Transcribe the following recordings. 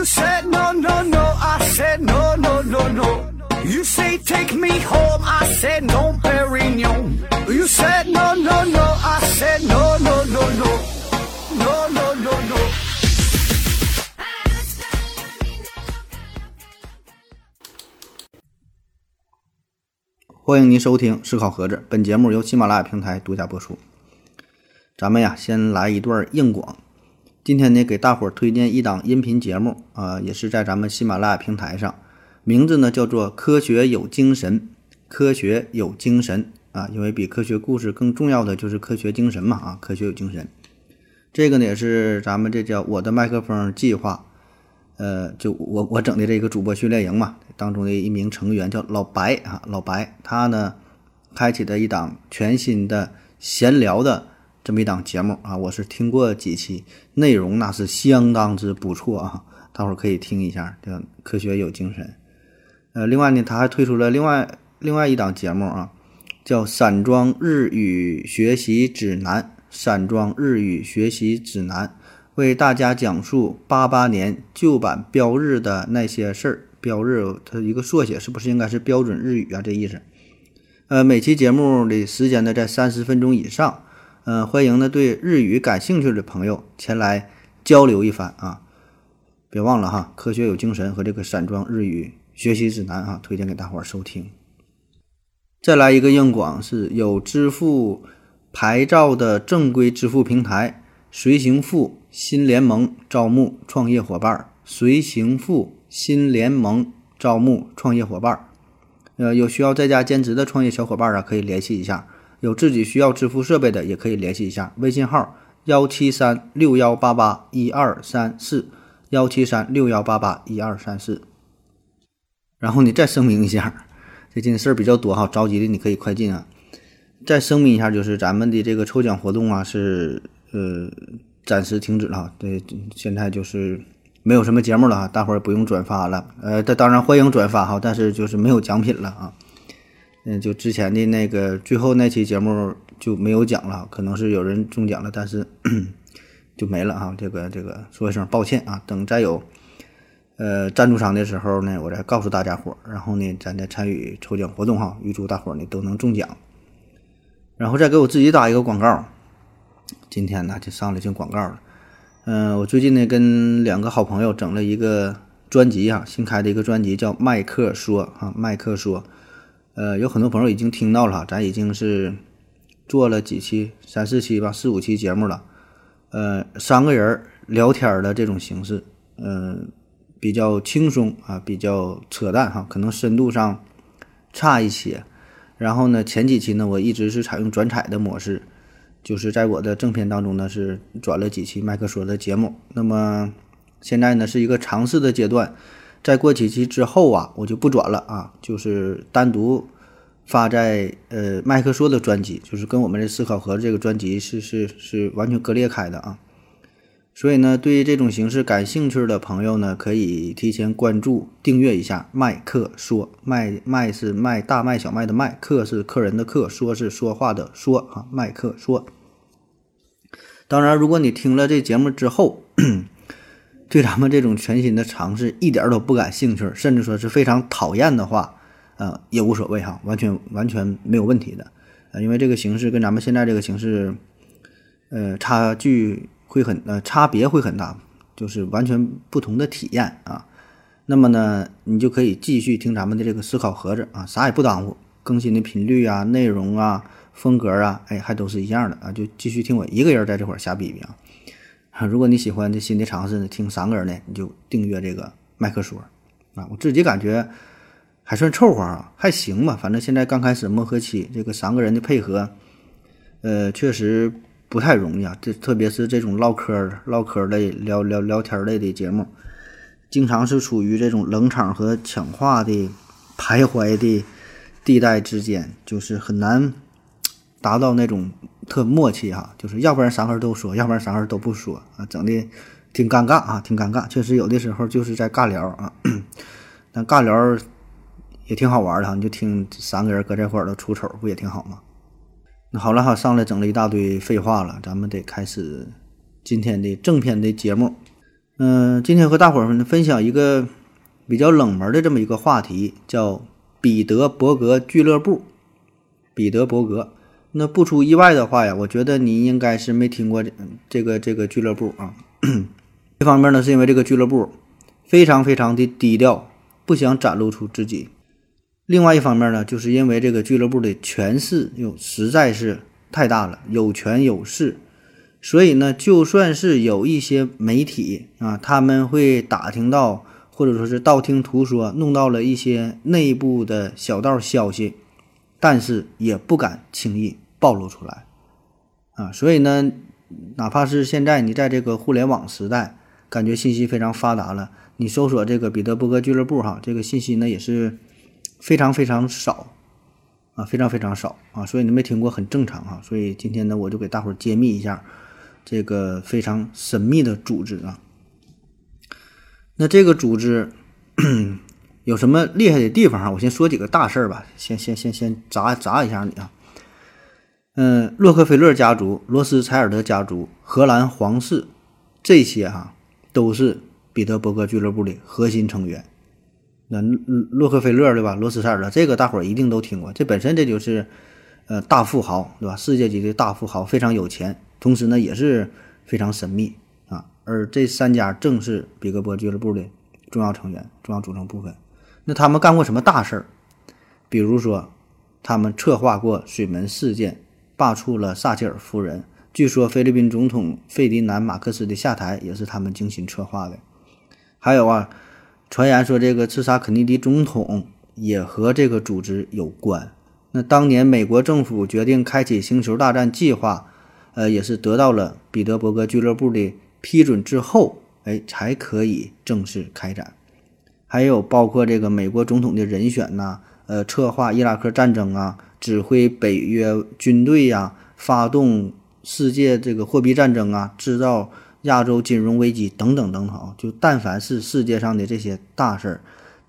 You said no, no, no. I said no, no, no, no. You say take me home. I said no, Perignon. You said no, no, no. I said no, no, no, no. No, no, no, no. 欢迎您收听《思考盒子》，本节目由喜马拉雅平台独家播出。咱们呀，先来一段硬广。今天呢，给大伙儿推荐一档音频节目啊、也是在咱们喜马拉雅平台上，名字呢叫做《科学有精神》。科学有精神啊，因为比科学故事更重要的就是科学精神嘛啊，科学有精神。这个呢也是咱们这叫我的麦克风计划，呃，就我我整的这个主播训练营嘛，当中的一名成员叫老白啊，老白他呢开启的一档全新的闲聊的这么一档节目啊，我是听过几期，内容那是相当之不错啊，大伙儿可以听一下，叫科学有精神。呃，另外呢，他还推出了另外另外一档节目啊，叫《散装日语学习指南》。散装日语学习指南为大家讲述八八年旧版标日的那些事儿。标日它一个缩写，是不是应该是标准日语啊？这意思。呃，每期节目的时间呢在三十分钟以上。呃，欢迎呢对日语感兴趣的朋友前来交流一番啊！别忘了哈，科学有精神和这个散装日语学习指南啊，推荐给大伙儿收听。再来一个硬广，是有支付牌照的正规支付平台随行付新联盟招募创业伙伴儿。随行付新联盟招募创业伙伴儿。呃，有需要在家兼职的创业小伙伴儿啊，可以联系一下；有自己需要支付设备的，也可以联系一下。微信号幺七三六幺八八一二三四幺七三六幺八八一二三四。然后你再声明一下，最近事儿比较多哈，着急的你可以快进啊。再声明一下，就是咱们的这个抽奖活动啊，是呃暂时停止了。对，现在就是没有什么节目了哈，大伙儿不用转发了。呃，这当然欢迎转发哈，但是就是没有奖品了啊。嗯，就之前的那个最后那期节目就没有奖了，可能是有人中奖了，但是 就没了啊。这个这个说一声抱歉啊，等再有呃赞助商的时候呢，我再告诉大家伙儿，然后呢咱再参与抽奖活动哈，预祝大伙儿呢都能中奖。然后再给我自己打一个广告，今天呢就上来进广告了。嗯、我最近呢跟两个好朋友整了一个专辑哈、新开的一个专辑叫《麦克说》啊，麦克说。呃，有很多朋友已经听到了，咱已经是做了几期，三四期吧，四五期节目了。呃，三个人聊天的这种形式，嗯、比较轻松啊，比较扯淡哈，可能深度上差一些。然后呢，前几期呢，我一直是采用转采的模式，就是在我的正片当中呢是转了几期麦克说的节目。那么现在呢是一个尝试的阶段，再过几期之后啊，我就不转了啊，就是单独发在呃麦克说的专辑，就是跟我们这思考盒这个专辑是是是完全割裂开的啊。所以呢，对于这种形式感兴趣的朋友呢，可以提前关注、订阅一下麦克说。麦麦是麦大麦小麦的麦，客是客人的客，说是说话的说啊。麦克说。当然，如果你听了这节目之后，对咱们这种全新的尝试一点都不感兴趣，甚至说是非常讨厌的话，呃，也无所谓哈，完全完全没有问题的。呃，因为这个形式跟咱们现在这个形式，呃，差距会很呃差别会很大，就是完全不同的体验啊。那么呢，你就可以继续听咱们的这个思考盒子啊，啥也不耽误，更新的频率啊、内容啊、风格啊，哎，还都是一样的啊，就继续听我一个人在这块儿瞎逼逼啊。如果你喜欢这新的尝试呢，听三个人呢，你就订阅这个麦克说啊。我自己感觉还算凑合啊，还行吧。反正现在刚开始磨合期，这个三个人的配合，呃，确实不太容易啊。这特别是这种唠嗑、唠嗑类、聊聊聊天类的节目，经常是处于这种冷场和抢话的徘徊的地带之间，就是很难达到那种特默契哈，就是要不然三个人都说，要不然三个人都不说啊，整的挺尴尬啊，挺尴尬。确实有的时候就是在尬聊啊，但尬聊也挺好玩的哈，你就听三个人搁这块儿都出丑，不也挺好吗？那好了哈，上来整了一大堆废话了，咱们得开始今天的正片的节目。嗯，今天和大伙儿们分享一个比较冷门的这么一个话题，叫彼得伯格俱乐部。彼得伯格，那不出意外的话呀，我觉得你应该是没听过这这个这个俱乐部啊。一方面呢，是因为这个俱乐部非常非常的低调，不想展露出自己；另外一方面呢，就是因为这个俱乐部的权势又实在是太大了，有权有势，所以呢，就算是有一些媒体啊，他们会打听到，或者说是道听途说，弄到了一些内部的小道消息。但是也不敢轻易暴露出来，啊，所以呢，哪怕是现在你在这个互联网时代，感觉信息非常发达了，你搜索这个彼得伯格俱乐部哈，这个信息呢也是非常非常少，啊，非常非常少啊，所以你没听过很正常哈。所以今天呢，我就给大伙儿揭秘一下这个非常神秘的组织啊。那这个组织。有什么厉害的地方啊？我先说几个大事儿吧，先先先先砸砸一下你啊。嗯，洛克菲勒家族、罗斯柴尔德家族、荷兰皇室，这些哈都是彼得伯格俱乐部的核心成员。那洛克菲勒对吧？罗斯柴尔德这个大伙儿一定都听过，这本身这就是呃大富豪对吧？世界级的大富豪，非常有钱，同时呢也是非常神秘啊。而这三家正是彼得伯俱乐部的重要成员、重要组成部分。那他们干过什么大事儿？比如说，他们策划过水门事件，罢黜了撒切尔夫人。据说菲律宾总统费迪南·马克思的下台也是他们精心策划的。还有啊，传言说这个刺杀肯尼迪总统也和这个组织有关。那当年美国政府决定开启星球大战计划，呃，也是得到了彼得伯格俱乐部的批准之后，哎，才可以正式开展。还有包括这个美国总统的人选呐，呃，策划伊拉克战争啊，指挥北约军队呀，发动世界这个货币战争啊，制造亚洲金融危机等等等等，就但凡是世界上的这些大事儿，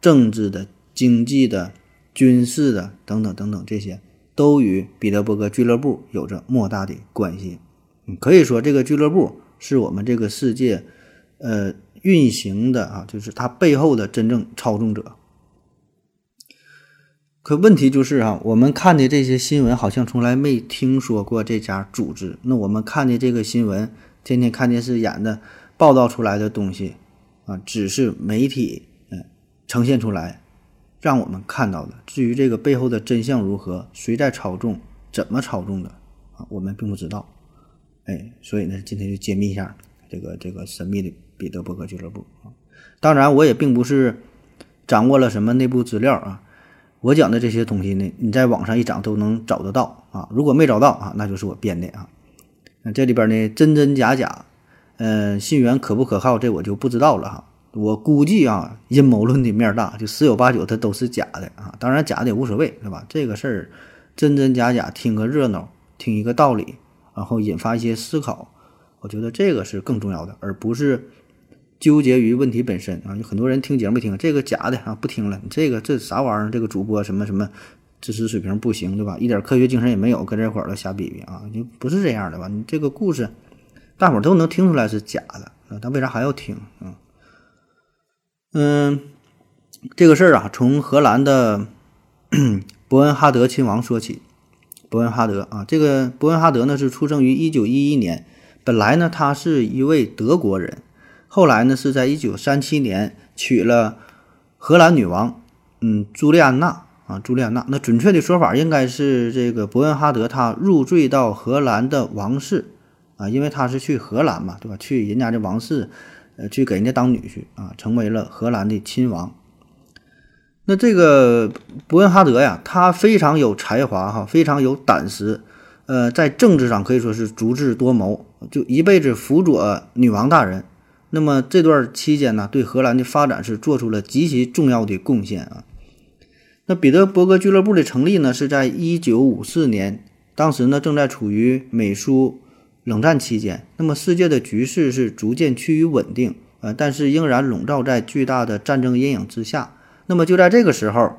政治的、经济的、军事的等等等等，这些都与彼得伯格俱乐部有着莫大的关系。可以说，这个俱乐部是我们这个世界，呃。运行的啊，就是它背后的真正操纵者。可问题就是啊，我们看的这些新闻好像从来没听说过这家组织。那我们看的这个新闻，天天看电视演的报道出来的东西啊，只是媒体嗯呈现出来让我们看到的。至于这个背后的真相如何，谁在操纵，怎么操纵的啊，我们并不知道。哎，所以呢，今天就揭秘一下这个这个神秘的。彼得伯格俱乐部啊，当然我也并不是掌握了什么内部资料啊，我讲的这些东西呢，你在网上一找都能找得到啊。如果没找到啊，那就是我编的啊。那这里边呢，真真假假，嗯，信源可不可靠，这我就不知道了哈。我估计啊，阴谋论的面大，就十有八九它都是假的啊。当然假的也无所谓，是吧？这个事儿真真假假，听个热闹，听一个道理，然后引发一些思考，我觉得这个是更重要的，而不是。纠结于问题本身啊，有很多人听节目听这个假的啊，不听了。你这个这啥玩意儿？这个主播什么什么知识水平不行，对吧？一点科学精神也没有，搁这块儿了瞎比比啊，就不是这样的吧？你这个故事，大伙儿都能听出来是假的啊，他为啥还要听啊？嗯，这个事儿啊，从荷兰的 伯恩哈德亲王说起。伯恩哈德啊，这个伯恩哈德呢是出生于一九一一年，本来呢他是一位德国人。后来呢，是在一九三七年娶了荷兰女王，嗯，朱莉安娜啊，朱莉安娜。那准确的说法应该是这个伯恩哈德他入赘到荷兰的王室啊，因为他是去荷兰嘛，对吧？去人家的王室，呃，去给人家当女婿啊，成为了荷兰的亲王。那这个伯恩哈德呀，他非常有才华哈，非常有胆识，呃，在政治上可以说是足智多谋，就一辈子辅佐女王大人。那么这段期间呢，对荷兰的发展是做出了极其重要的贡献啊。那彼得伯格俱乐部的成立呢，是在一九五四年，当时呢正在处于美苏冷战期间，那么世界的局势是逐渐趋于稳定，呃，但是仍然笼罩在巨大的战争阴影之下。那么就在这个时候，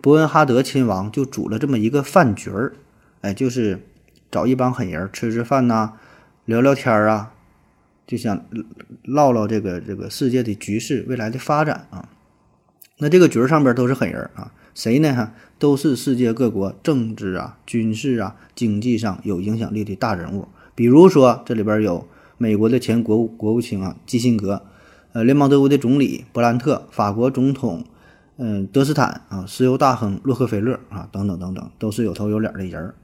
伯恩哈德亲王就组了这么一个饭局儿，哎，就是找一帮狠人吃吃饭呐，聊聊天啊。就想唠唠这个这个世界的局势、未来的发展啊。那这个局上边都是狠人啊，谁呢？哈，都是世界各国政治啊、军事啊、经济上有影响力的大人物。比如说，这里边有美国的前国务国务卿啊基辛格，呃，联邦德国的总理伯兰特，法国总统嗯德斯坦啊，石油大亨洛克菲勒啊，等等等等，都是有头有脸的人儿。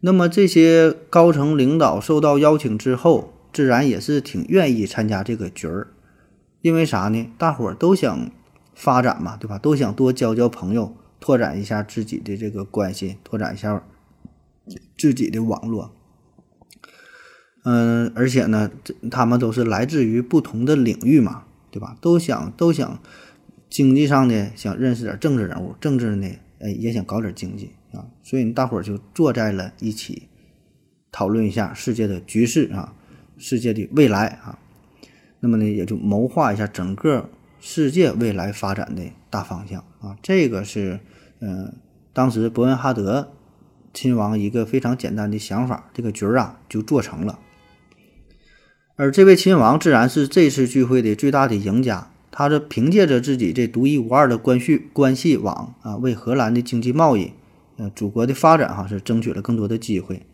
那么这些高层领导受到邀请之后，自然也是挺愿意参加这个局儿，因为啥呢？大伙儿都想。发展嘛，对吧？都想多交交朋友，拓展一下自己的这个关系，拓展一下自己的网络。嗯，而且呢，他们都是来自于不同的领域嘛，对吧？都想都想经济上的想认识点政治人物，政治呢，哎，也想搞点经济啊。所以大伙儿就坐在了一起，讨论一下世界的局势啊，世界的未来啊。那么呢，也就谋划一下整个。世界未来发展的大方向啊，这个是嗯，当时伯恩哈德亲王一个非常简单的想法，这个局儿啊就做成了。而这位亲王自然是这次聚会的最大的赢家，他这凭借着自己这独一无二的关系关系网啊，为荷兰的经济贸易、呃祖国的发展哈是争取了更多的机会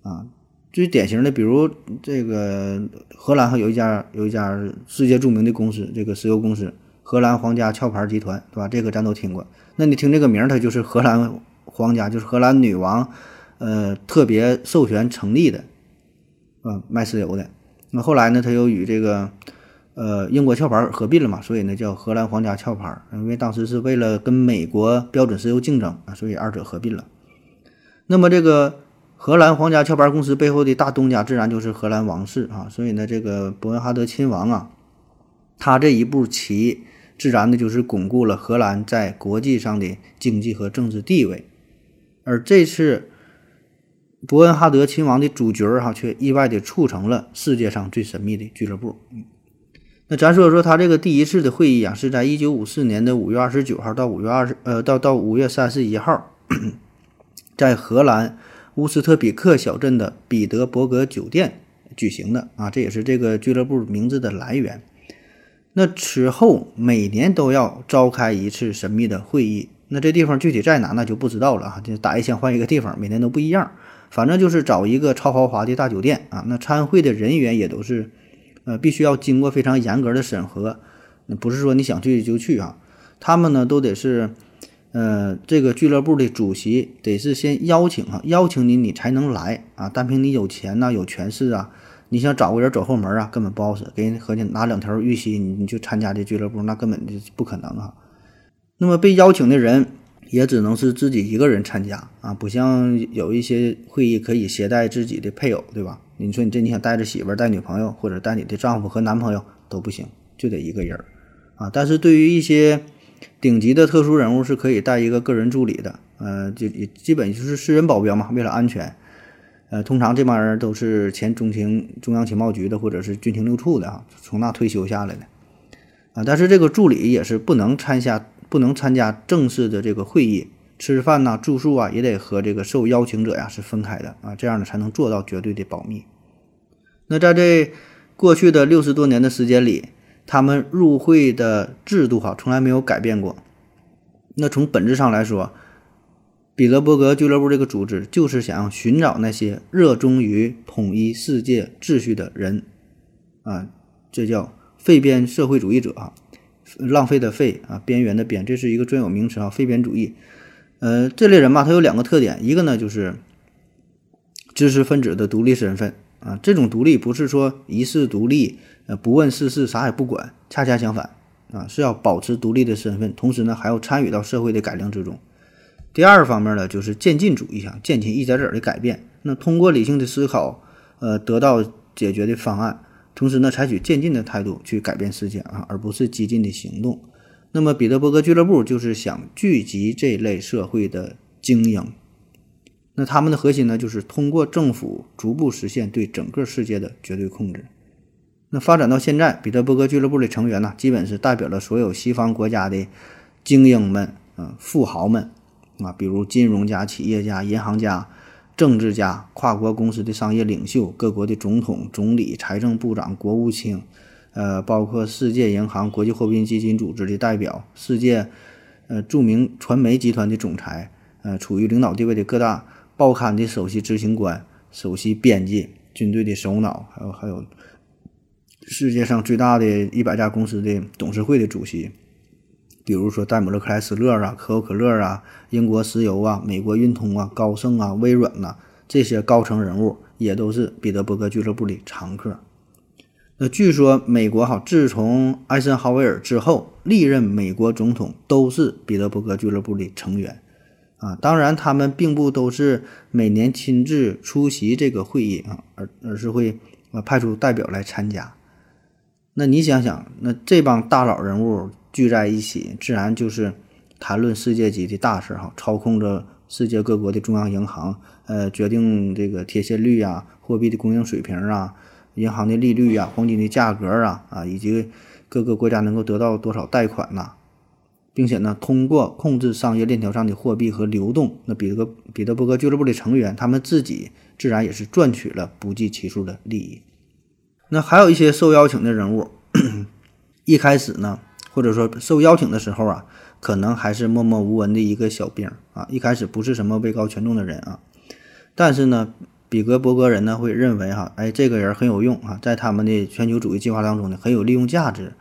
啊。最典型的，比如这个荷兰还有一家有一家世界著名的公司，这个石油公司荷兰皇家壳牌集团，对吧？这个咱都听过。那你听这个名儿，它就是荷兰皇家，就是荷兰女王，呃，特别授权成立的，啊，卖石油的。那后来呢，它又与这个呃英国壳牌合并了嘛，所以呢叫荷兰皇家壳牌。因为当时是为了跟美国标准石油竞争啊，所以二者合并了。那么这个。荷兰皇家壳牌公司背后的大东家自然就是荷兰王室啊，所以呢，这个伯恩哈德亲王啊，他这一步棋，自然的就是巩固了荷兰在国际上的经济和政治地位。而这次伯恩哈德亲王的主角哈，却意外的促成了世界上最神秘的俱乐部。那咱说说他这个第一次的会议啊，是在一九五四年的五月二十九号到五月二十呃到到五月三十一号，在荷兰。乌斯特比克小镇的彼得伯格酒店举行的啊，这也是这个俱乐部名字的来源。那此后每年都要召开一次神秘的会议，那这地方具体在哪那就不知道了啊，就打一枪换一个地方，每年都不一样。反正就是找一个超豪华的大酒店啊。那参会的人员也都是，呃，必须要经过非常严格的审核，不是说你想去就去啊。他们呢都得是。呃，这个俱乐部的主席得是先邀请啊，邀请你你才能来啊。单凭你有钱呐，有权势啊，你想找个人走后门啊，根本不好使。给人合计拿两条玉溪，你你就参加这俱乐部，那根本就不可能啊。那么被邀请的人也只能是自己一个人参加啊，不像有一些会议可以携带自己的配偶，对吧？你说你这你想带着媳妇儿、带女朋友或者带你的丈夫和男朋友都不行，就得一个人儿啊。但是对于一些顶级的特殊人物是可以带一个个人助理的，呃，就也基本就是私人保镖嘛，为了安全。呃，通常这帮人都是前中情中央情报局的或者是军情六处的啊，从那退休下来的。啊，但是这个助理也是不能参加不能参加正式的这个会议，吃饭呐、住宿啊也得和这个受邀请者呀是分开的啊，这样呢才能做到绝对的保密。那在这过去的六十多年的时间里。他们入会的制度哈从来没有改变过。那从本质上来说，彼得伯格俱乐部这个组织就是想要寻找那些热衷于统一世界秩序的人啊，这叫废边社会主义者啊，浪费的废啊，边缘的边，这是一个专有名词啊，废边主义。呃，这类人吧，他有两个特点，一个呢就是知识分子的独立身份啊，这种独立不是说一世独立。呃，不问世事，啥也不管，恰恰相反，啊，是要保持独立的身份，同时呢，还要参与到社会的改良之中。第二方面呢，就是渐进主义啊，渐进一点点的改变。那通过理性的思考，呃，得到解决的方案，同时呢，采取渐进的态度去改变世界啊，而不是激进的行动。那么，彼得伯格俱乐部就是想聚集这类社会的精英。那他们的核心呢，就是通过政府逐步实现对整个世界的绝对控制。那发展到现在，彼得伯格俱乐部的成员呢，基本是代表了所有西方国家的精英们、啊富豪们，啊，比如金融家、企业家、银行家、政治家、跨国公司的商业领袖、各国的总统、总理、财政部长、国务卿，呃，包括世界银行、国际货币基金组织的代表、世界呃著名传媒集团的总裁，呃，处于领导地位的各大报刊的首席执行官、首席编辑、军队的首脑，还有还有世界上最大的一百家公司的董事会的主席。比如说戴姆勒克莱斯勒啊、可口可乐啊、英国石油啊、美国运通啊、高盛啊、微软呐，这些高层人物也都是彼得伯格俱乐部的常客。那据说美国哈，自从艾森豪威尔之后，历任美国总统都是彼得伯格俱乐部的成员啊。当然，他们并不都是每年亲自出席这个会议啊，而而是会呃派出代表来参加。那你想想，那这帮大佬人物。聚在一起，自然就是谈论世界级的大事哈，操控着世界各国的中央银行，呃，决定这个贴现率啊、货币的供应水平啊、银行的利率啊、黄金的价格啊啊，以及各个国家能够得到多少贷款呐，并且呢，通过控制商业链条上的货币和流动，那彼得彼得伯格俱乐部的成员，他们自己自然也是赚取了不计其数的利益。那还有一些受邀请的人物，一开始呢。或者说受邀请的时候啊，可能还是默默无闻的一个小兵啊，一开始不是什么位高权重的人啊，但是呢，比格伯格人呢会认为哈，哎，这个人很有用啊，在他们的全球主义计划当中呢很有利用价值，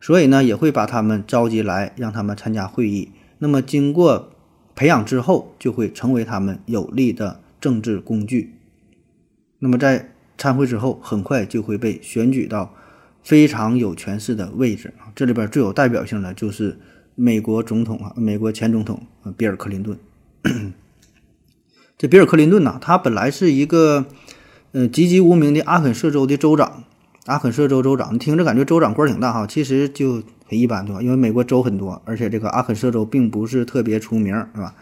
所以呢也会把他们召集来，让他们参加会议。那么经过培养之后，就会成为他们有力的政治工具。那么在参会之后，很快就会被选举到。非常有权势的位置，这里边最有代表性的就是美国总统啊，美国前总统比尔·克林顿。这比尔·克林顿呢，他本来是一个呃籍籍无名的阿肯色州的州长，阿肯色州州长，你听着感觉州长官挺大哈，其实就很一般对吧？因为美国州很多，而且这个阿肯色州并不是特别出名，是吧？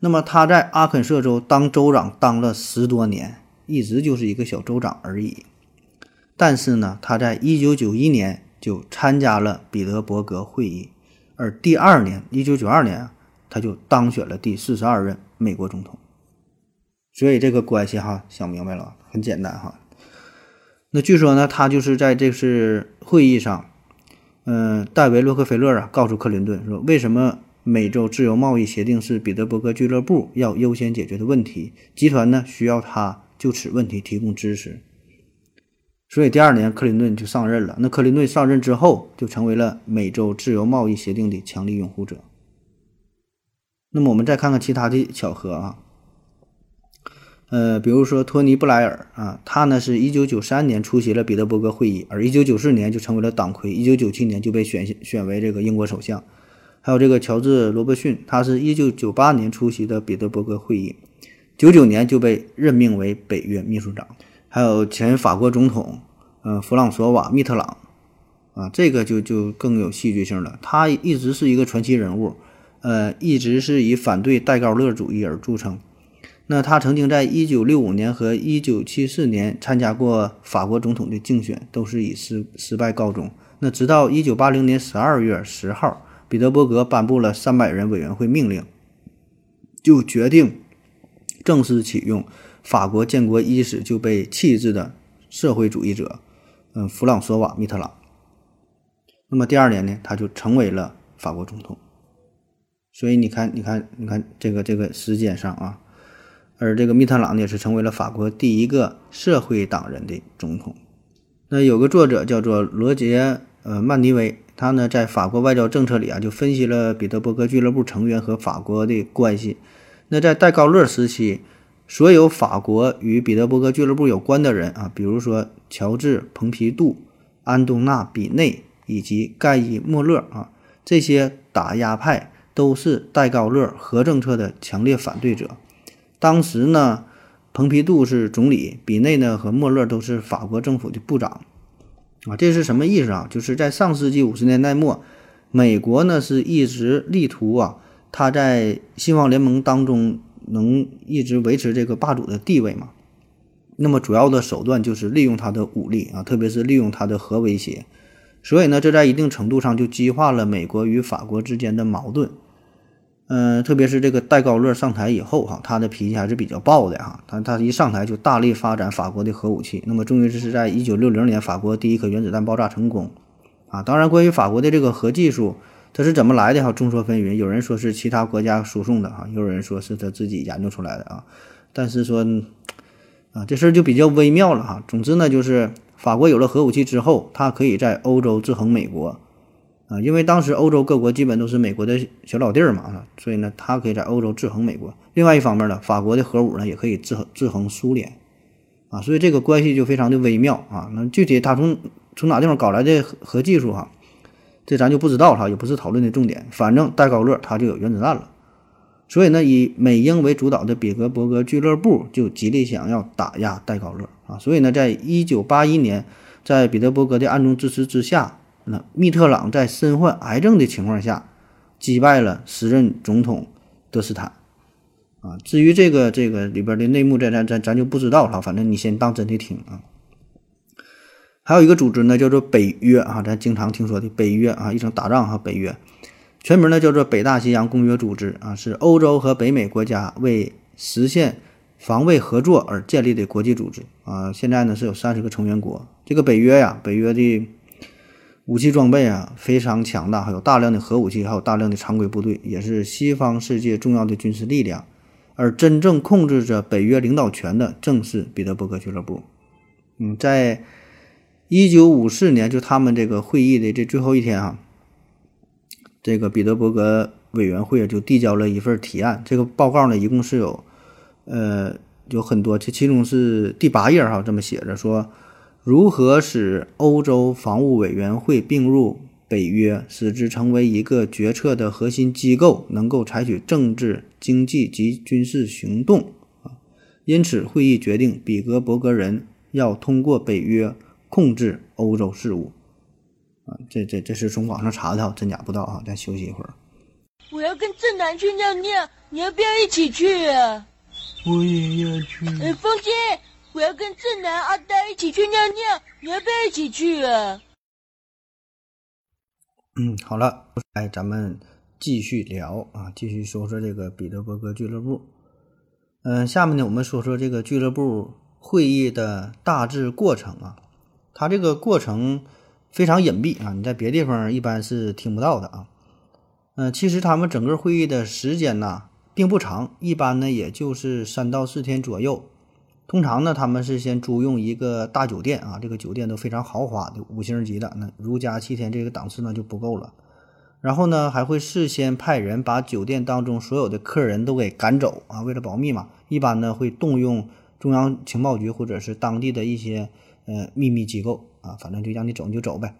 那么他在阿肯色州当州长当了十多年，一直就是一个小州长而已。但是呢，他在一九九一年就参加了彼得伯格会议，而第二年，一九九二年，他就当选了第四十二任美国总统。所以这个关系哈，想明白了，很简单哈。那据说呢，他就是在这次会议上，嗯，戴维·洛克菲勒啊，告诉克林顿说，为什么美洲自由贸易协定是彼得伯格俱乐部要优先解决的问题？集团呢，需要他就此问题提供支持。所以第二年，克林顿就上任了。那克林顿上任之后，就成为了美洲自由贸易协定的强力拥护者。那么我们再看看其他的巧合啊，呃，比如说托尼·布莱尔啊，他呢是一九九三年出席了彼得伯格会议，而一九九四年就成为了党魁，一九九七年就被选选为这个英国首相。还有这个乔治·罗伯逊，他是一九九八年出席的彼得伯格会议，九九年就被任命为北约秘书长。还有前法国总统，呃，弗朗索瓦·密特朗，啊，这个就就更有戏剧性了。他一直是一个传奇人物，呃，一直是以反对戴高乐主义而著称。那他曾经在1965年和1974年参加过法国总统的竞选，都是以失失败告终。那直到1980年12月10号，彼得伯格颁布了300人委员会命令，就决定正式启用。法国建国伊始就被弃置的社会主义者，嗯，弗朗索瓦·密特朗。那么第二年呢，他就成为了法国总统。所以你看，你看，你看这个这个时间上啊，而这个密特朗呢，也是成为了法国第一个社会党人的总统。那有个作者叫做罗杰呃曼迪维，他呢在法国外交政策里啊，就分析了彼得伯格俱乐部成员和法国的关系。那在戴高乐时期。所有法国与彼得伯格俱乐部有关的人啊，比如说乔治·蓬皮杜、安东纳·比内以及盖伊·莫勒啊，这些打压派都是戴高乐核政策的强烈反对者。当时呢，蓬皮杜是总理，比内呢和莫勒都是法国政府的部长啊。这是什么意思啊？就是在上世纪五十年代末，美国呢是一直力图啊，他在西方联盟当中。能一直维持这个霸主的地位嘛？那么主要的手段就是利用他的武力啊，特别是利用他的核威胁。所以呢，这在一定程度上就激化了美国与法国之间的矛盾。嗯，特别是这个戴高乐上台以后哈，他的脾气还是比较暴的哈。他他一上台就大力发展法国的核武器，那么终于是在一九六零年，法国第一颗原子弹爆炸成功啊。当然，关于法国的这个核技术，它是怎么来的哈？众说纷纭，有人说是其他国家输送的哈，有人说是他自己研究出来的啊。但是说啊，这事儿就比较微妙了哈。总之呢，就是法国有了核武器之后，它可以在欧洲制衡美国。啊，因为当时欧洲各国基本都是美国的小老弟儿嘛，所以呢，他可以在欧洲制衡美国。另外一方面呢，法国的核武呢也可以制衡制衡苏联，啊，所以这个关系就非常的微妙啊。那具体他从从哪地方搞来的核技术哈，这咱就不知道了，也不是讨论的重点。反正戴高乐他就有原子弹了，所以呢，以美英为主导的比格伯格俱乐部就极力想要打压戴高乐啊。所以呢，在一九八一年，在彼得伯格的暗中支持之下。那密特朗在身患癌症的情况下，击败了时任总统德斯坦，啊，至于这个这个里边的内幕，咱咱咱咱就不知道了。反正你先当真的听啊。还有一个组织呢，叫做北约啊，咱经常听说的北约啊，一场打仗哈，北约，全名呢叫做北大西洋公约组织啊，是欧洲和北美国家为实现防卫合作而建立的国际组织啊。现在呢是有三十个成员国。这个北约呀，北约的。武器装备啊非常强大，还有大量的核武器，还有大量的常规部队，也是西方世界重要的军事力量。而真正控制着北约领导权的，正是彼得伯格俱乐部。嗯，在一九五四年，就他们这个会议的这最后一天啊，这个彼得伯格委员会就递交了一份提案。这个报告呢，一共是有，呃，有很多，这其中是第八页哈，这么写着说。如何使欧洲防务委员会并入北约，使之成为一个决策的核心机构，能够采取政治、经济及军事行动啊？因此，会议决定，比格伯格人要通过北约控制欧洲事务啊！这这这是从网上查的，真假不知道啊！咱休息一会儿。我要跟正南去尿尿，你要不要一起去啊？我也要去。哎，风姐。我要跟正南、阿呆一起去尿尿，你要不要一起去啊？嗯，好了，来，咱们继续聊啊，继续说说这个彼得伯格俱乐部。嗯，下面呢，我们说说这个俱乐部会议的大致过程啊。它这个过程非常隐蔽啊，你在别地方一般是听不到的啊。嗯，其实他们整个会议的时间呢并不长，一般呢也就是三到四天左右。通常呢，他们是先租用一个大酒店啊，这个酒店都非常豪华的五星级的，那如家七天这个档次呢就不够了。然后呢，还会事先派人把酒店当中所有的客人都给赶走啊，为了保密嘛。一般呢会动用中央情报局或者是当地的一些呃秘密机构啊，反正就让你走你就走呗。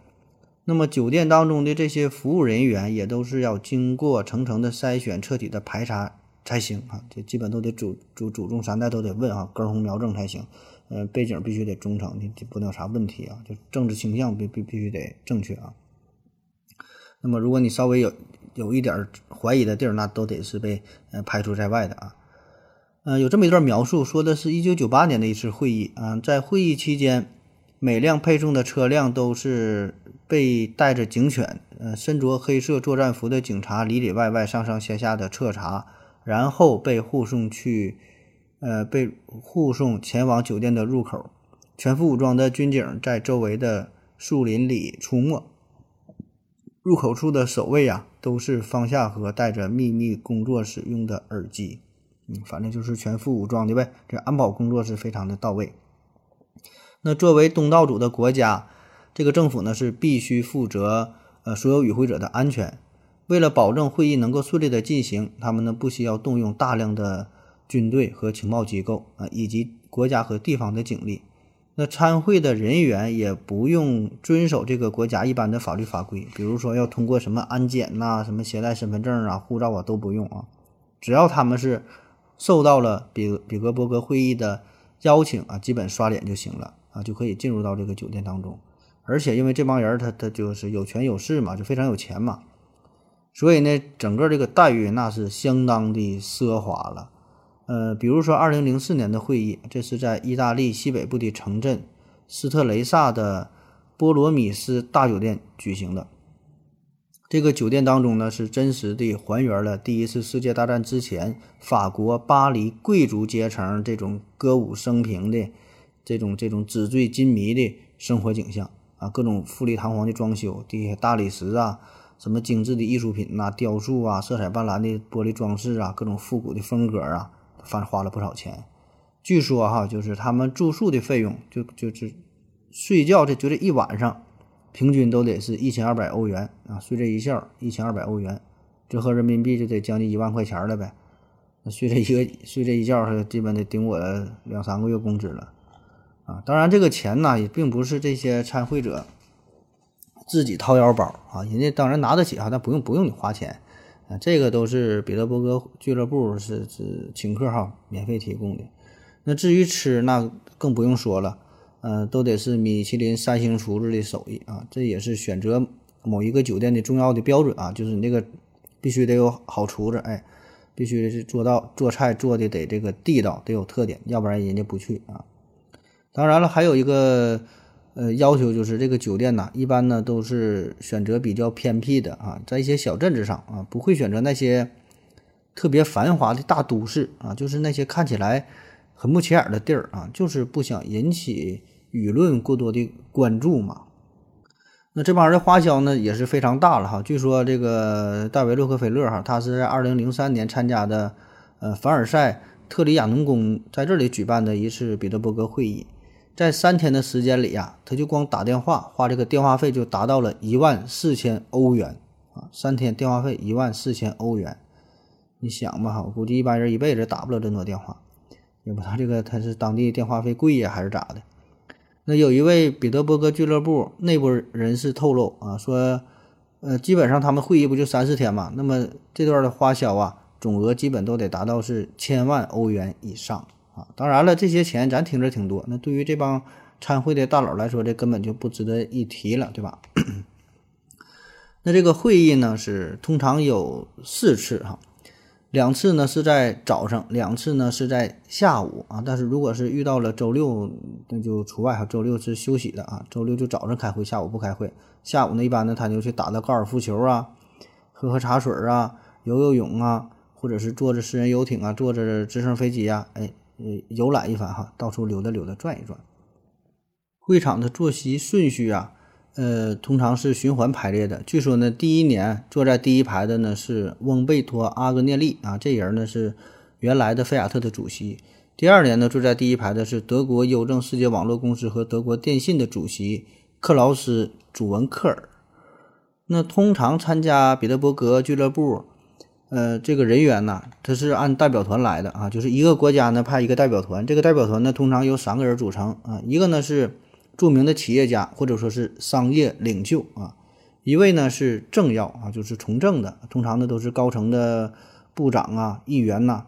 那么酒店当中的这些服务人员也都是要经过层层的筛选、彻底的排查。才行啊，这基本都得祖祖祖宗三代都得问啊，根红苗正才行。呃，背景必须得忠诚，你不能有啥问题啊，就政治倾向必必必须得正确啊。那么，如果你稍微有有一点怀疑的地儿，那都得是被呃排除在外的啊。嗯，有这么一段描述，说的是一九九八年的一次会议啊，在会议期间，每辆配送的车辆都是被带着警犬，呃，身着黑色作战服的警察里里外外上上下下的彻查。然后被护送去，呃，被护送前往酒店的入口。全副武装的军警在周围的树林里出没。入口处的守卫啊，都是方夏和带着秘密工作使用的耳机。嗯，反正就是全副武装的呗。这安保工作是非常的到位。那作为东道主的国家，这个政府呢是必须负责呃所有与会者的安全。为了保证会议能够顺利的进行，他们呢不需要动用大量的军队和情报机构啊，以及国家和地方的警力。那参会的人员也不用遵守这个国家一般的法律法规，比如说要通过什么安检呐、什么携带身份证啊、护照啊都不用啊。只要他们是受到了比比格伯格会议的邀请啊，基本刷脸就行了啊，就可以进入到这个酒店当中。而且因为这帮人他他就是有权有势嘛，就非常有钱嘛。所以呢，整个这个待遇那是相当的奢华了。呃，比如说二零零四年的会议，这是在意大利西北部的城镇斯特雷萨的波罗米斯大酒店举行的。这个酒店当中呢，是真实的还原了第一次世界大战之前法国巴黎贵族阶层这种歌舞升平的、这种这种纸醉金迷的生活景象啊，各种富丽堂皇的装修，这些大理石啊，什么精致的艺术品呐、雕塑啊，色彩斑斓的玻璃装饰啊，各种复古的风格啊，反正花了不少钱。据说哈，就是他们住宿的费用，就就是睡觉这就这一晚上。平均都得是一千二百欧元啊，睡这一觉一千二百欧元，折合人民币就得将近一万块钱了呗。那睡这一个睡这一觉，基本得顶我两三个月工资了啊。当然，这个钱呢也并不是这些参会者自己掏腰包啊，人家当然拿得起啊，但不用不用你花钱啊，这个都是彼得伯格俱乐部是是请客哈，免费提供的。那至于吃，那更不用说了。呃，都得是米其林三星厨子的手艺啊，这也是选择某一个酒店的重要的标准啊，就是你这个必须得有好厨子，哎，必须是做到做菜做的得这个地道，得有特点，要不然人家不去啊。当然了，还有一个呃要求就是这个酒店呢，一般呢都是选择比较偏僻的啊，在一些小镇子上啊，不会选择那些特别繁华的大都市啊，就是那些看起来很不起眼的地儿啊，就是不想引起。舆论过多的关注嘛，那这帮人的花销呢也是非常大了哈。据说这个戴维洛克菲勒哈，他是在二零零三年参加的呃凡尔赛特里亚农宫在这里举办的一次彼得伯格会议，在三天的时间里呀，他就光打电话花这个电话费就达到了一万四千欧元啊，三天电话费一万四千欧元，你想吧，我估计一般人一辈子打不了这么多电话，也不知道这个他是当地电话费贵呀还是咋的。那有一位彼得伯格俱乐部内部人士透露啊，说，呃，基本上他们会议不就三四天嘛，那么这段的花销啊，总额基本都得达到是千万欧元以上啊。当然了，这些钱咱听着挺多，那对于这帮参会的大佬来说，这根本就不值得一提了，对吧？那这个会议呢，是通常有四次哈。两次呢是在早上，两次呢是在下午啊。但是如果是遇到了周六，那就除外哈。周六是休息的啊，周六就早上开会，下午不开会。下午呢，一般呢他就去打打高尔夫球啊，喝喝茶水啊，游游泳啊，或者是坐着私人游艇啊，坐着直升飞机啊，哎，游览一番哈，到处溜达溜达，转一转。会场的坐席顺序啊。呃，通常是循环排列的。据说呢，第一年坐在第一排的呢是翁贝托·阿格涅利啊，这人呢是原来的菲亚特的主席。第二年呢，坐在第一排的是德国邮政世界网络公司和德国电信的主席克劳斯·祖文克尔。那通常参加彼得伯格俱乐部，呃，这个人员呢，他是按代表团来的啊，就是一个国家呢派一个代表团，这个代表团呢通常由三个人组成啊，一个呢是。著名的企业家或者说是商业领袖啊，一位呢是政要啊，就是从政的，通常呢都是高层的部长啊、议员呐，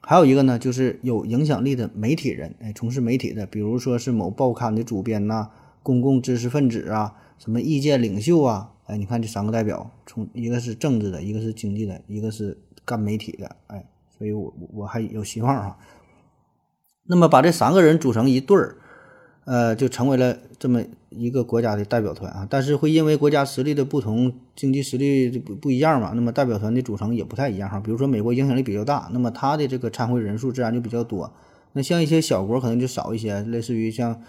还有一个呢就是有影响力的媒体人，哎，从事媒体的，比如说是某报刊的主编呐、公共知识分子啊、什么意见领袖啊，哎，你看这三个代表，从一个是政治的，一个是经济的，一个是干媒体的，哎，所以我我还有希望啊。那么把这三个人组成一对儿。呃，就成为了这么一个国家的代表团啊，但是会因为国家实力的不同，经济实力不不一样嘛，那么代表团的组成也不太一样哈。比如说美国影响力比较大，那么它的这个参会人数自然就比较多。那像一些小国可能就少一些，类似于像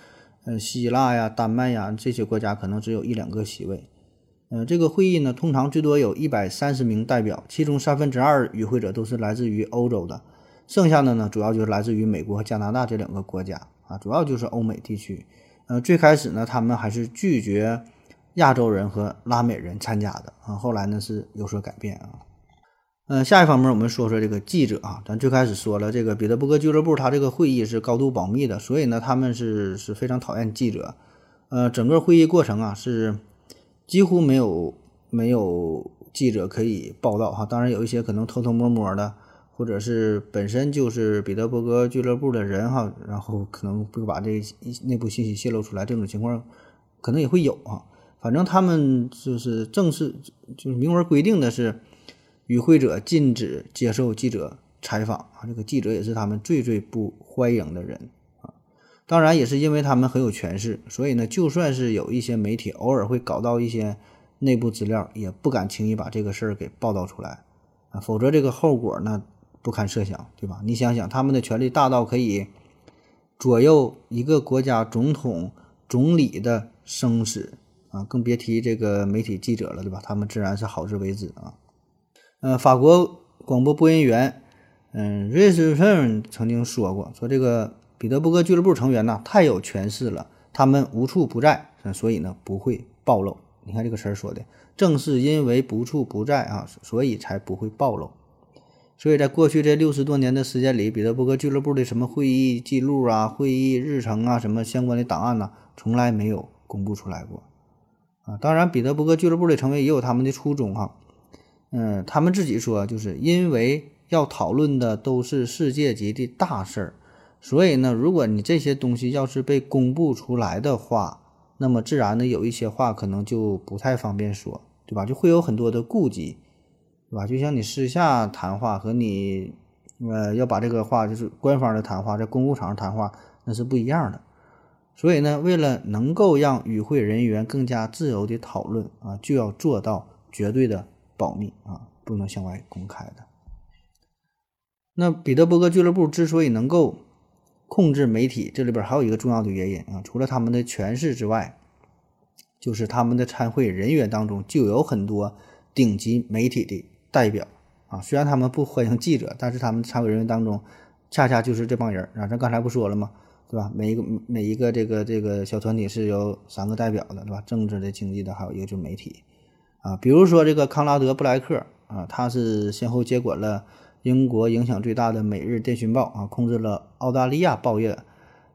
呃希腊呀、丹麦呀这些国家，可能只有一两个席位。呃，这个会议呢，通常最多有一百三十名代表，其中三分之二与会者都是来自于欧洲的，剩下的呢，主要就是来自于美国和加拿大这两个国家。啊，主要就是欧美地区，呃，最开始呢，他们还是拒绝亚洲人和拉美人参加的啊，后来呢是有所改变啊。嗯，下一方面我们说说这个记者啊，咱最开始说了，这个彼得伯格俱乐部他这个会议是高度保密的，所以呢，他们是是非常讨厌记者，呃，整个会议过程啊是几乎没有没有记者可以报道哈，当然有一些可能偷偷摸摸的。或者是本身就是彼得伯格俱乐部的人哈，然后可能不把这内部信息泄露出来，这种情况可能也会有啊。反正他们就是正式就是明文规定的是，与会者禁止接受记者采访啊。这个记者也是他们最最不欢迎的人。当然也是因为他们很有权势，所以呢，就算是有一些媒体偶尔会搞到一些内部资料，也不敢轻易把这个事儿给报道出来啊，否则这个后果那不堪设想，对吧？你想想，他们的权力大到可以左右一个国家总统、总理的生死啊，更别提这个媒体记者了，对吧？他们自然是好自为之啊。呃，法国广播播音员，嗯，瑞斯芬曾经说过，说这个彼得伯格俱乐部成员呢太有权势了，他们无处不在，所以呢不会暴露。你看这个词儿说的，正是因为不处不在啊，所以才不会暴露。所以在过去这六十多年的时间里，彼得伯格俱乐部的什么会议记录啊、会议日程啊、什么相关的档案呢，从来没有公布出来过啊。当然，彼得伯格俱乐部的成员也有他们的初衷哈。嗯，他们自己说，就是因为要讨论的都是世界级的大事儿，所以呢，如果你这些东西要是被公布出来的话，那么自然的有一些话可能就不太方便说，对吧？就会有很多的顾忌。对吧？就像你私下谈话和你，呃，要把这个话就是官方的谈话，在公共场合谈话，那是不一样的。所以呢，为了能够让与会人员更加自由的讨论啊，就要做到绝对的保密啊，不能向外公开的。那彼得伯格俱乐部之所以能够控制媒体，这里边还有一个重要的原因啊，除了他们的权势之外，就是他们的参会人员当中就有很多顶级媒体的。代表啊，虽然他们不欢迎记者，但是他们参会人员当中，恰恰就是这帮人啊。咱刚才不说了吗？对吧？每一个每一个这个这个小团体是有三个代表的，对吧？政治的、经济的，还有一个就是媒体啊。比如说这个康拉德·布莱克啊，他是先后接管了英国影响最大的《每日电讯报》啊，控制了澳大利亚报业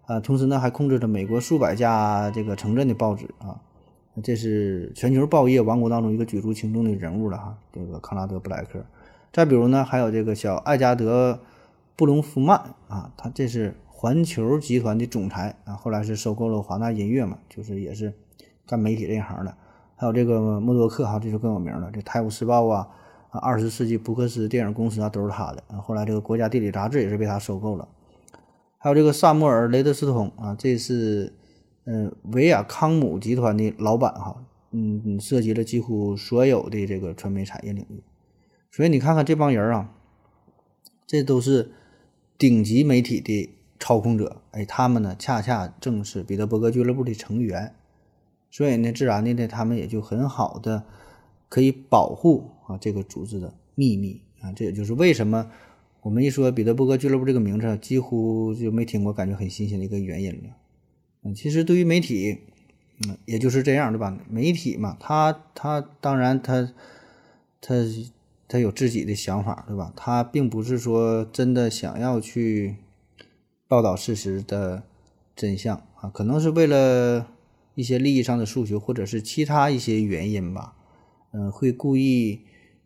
啊，同时呢还控制着美国数百家这个城镇的报纸啊。这是全球报业王国当中一个举足轻重的人物了哈，这个康拉德·布莱克。再比如呢，还有这个小艾加德·布隆夫曼啊，他这是环球集团的总裁啊，后来是收购了华纳音乐嘛，就是也是干媒体这一行的。还有这个默多克哈，这就更有名了，这《泰晤士报》啊，啊，二十世纪福克斯电影公司啊，都是他的。后来这个国家地理杂志也是被他收购了。还有这个萨穆尔·雷德斯通啊，这是。嗯，维亚康姆集团的老板哈，嗯，涉及了几乎所有的这个传媒产业领域，所以你看看这帮人啊，这都是顶级媒体的操控者，哎，他们呢恰恰正是彼得伯格俱乐部的成员，所以呢，自然的呢，他们也就很好的可以保护啊这个组织的秘密啊，这也就是为什么我们一说彼得伯格俱乐部这个名字，几乎就没听过，感觉很新鲜的一个原因了。嗯，其实对于媒体，嗯，也就是这样，对吧？媒体嘛，他他当然他他他有自己的想法，对吧？他并不是说真的想要去报道事实的真相啊，可能是为了一些利益上的诉求，或者是其他一些原因吧。嗯，会故意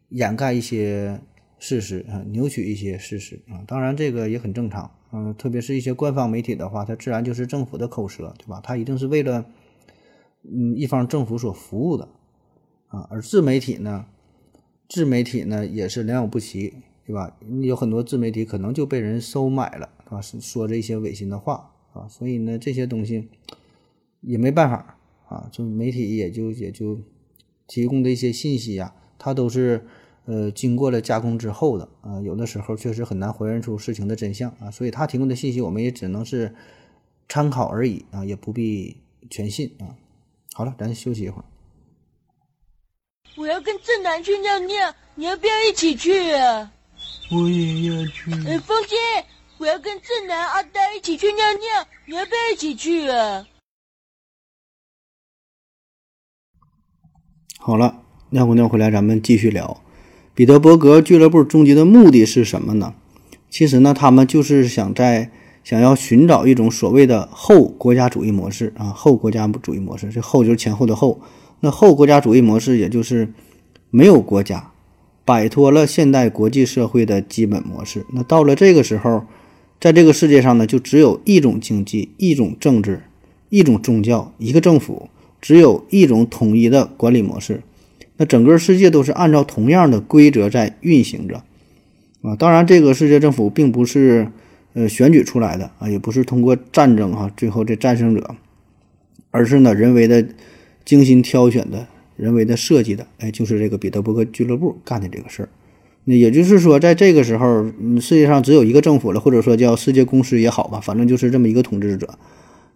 掩盖一些事实啊，扭曲一些事实啊，当然这个也很正常。嗯，特别是一些官方媒体的话，它自然就是政府的口舌，对吧？它一定是为了嗯一方政府所服务的啊。而自媒体呢，自媒体呢也是良莠不齐，对吧？有很多自媒体可能就被人收买了，啊，说这些违心的话啊。所以呢，这些东西也没办法啊，就媒体也就也就提供的一些信息呀，它都是。呃，经过了加工之后的啊，有的时候确实很难还原出事情的真相啊，所以他提供的信息我们也只能是参考而已啊，也不必全信啊。好了，咱休息一会儿。我要跟正南去尿尿，你要不要一起去啊？我也要去。呃，风姐，我要跟正南、阿呆一起去尿尿，你要不要一起去啊？好了，尿过尿回来，咱们继续聊。彼得伯格俱乐部终极的目的是什么呢？其实呢，他们就是想在想要寻找一种所谓的后国家主义模式啊，后国家主义模式，这后就是前后的后。那后国家主义模式，也就是没有国家，摆脱了现代国际社会的基本模式。那到了这个时候，在这个世界上呢，就只有一种经济、一种政治、一种宗教、一个政府，只有一种统一的管理模式。那整个世界都是按照同样的规则在运行着，啊，当然这个世界政府并不是呃选举出来的啊，也不是通过战争哈，最后这战胜者，而是呢人为的精心挑选的人为的设计的，哎，就是这个彼得伯格俱乐部干的这个事儿。那也就是说，在这个时候，世界上只有一个政府了，或者说叫世界公司也好吧，反正就是这么一个统治者。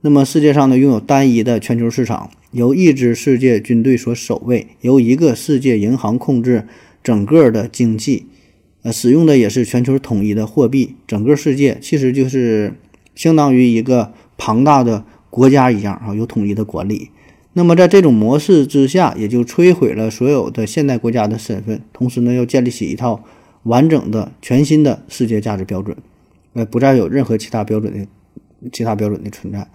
那么世界上呢，拥有单一的全球市场，由一支世界军队所守卫，由一个世界银行控制整个的经济，呃，使用的也是全球统一的货币。整个世界其实就是相当于一个庞大的国家一样啊，有统一的管理。那么在这种模式之下，也就摧毁了所有的现代国家的身份，同时呢，要建立起一套完整的、全新的世界价值标准，呃，不再有任何其他标准的其他标准的存在。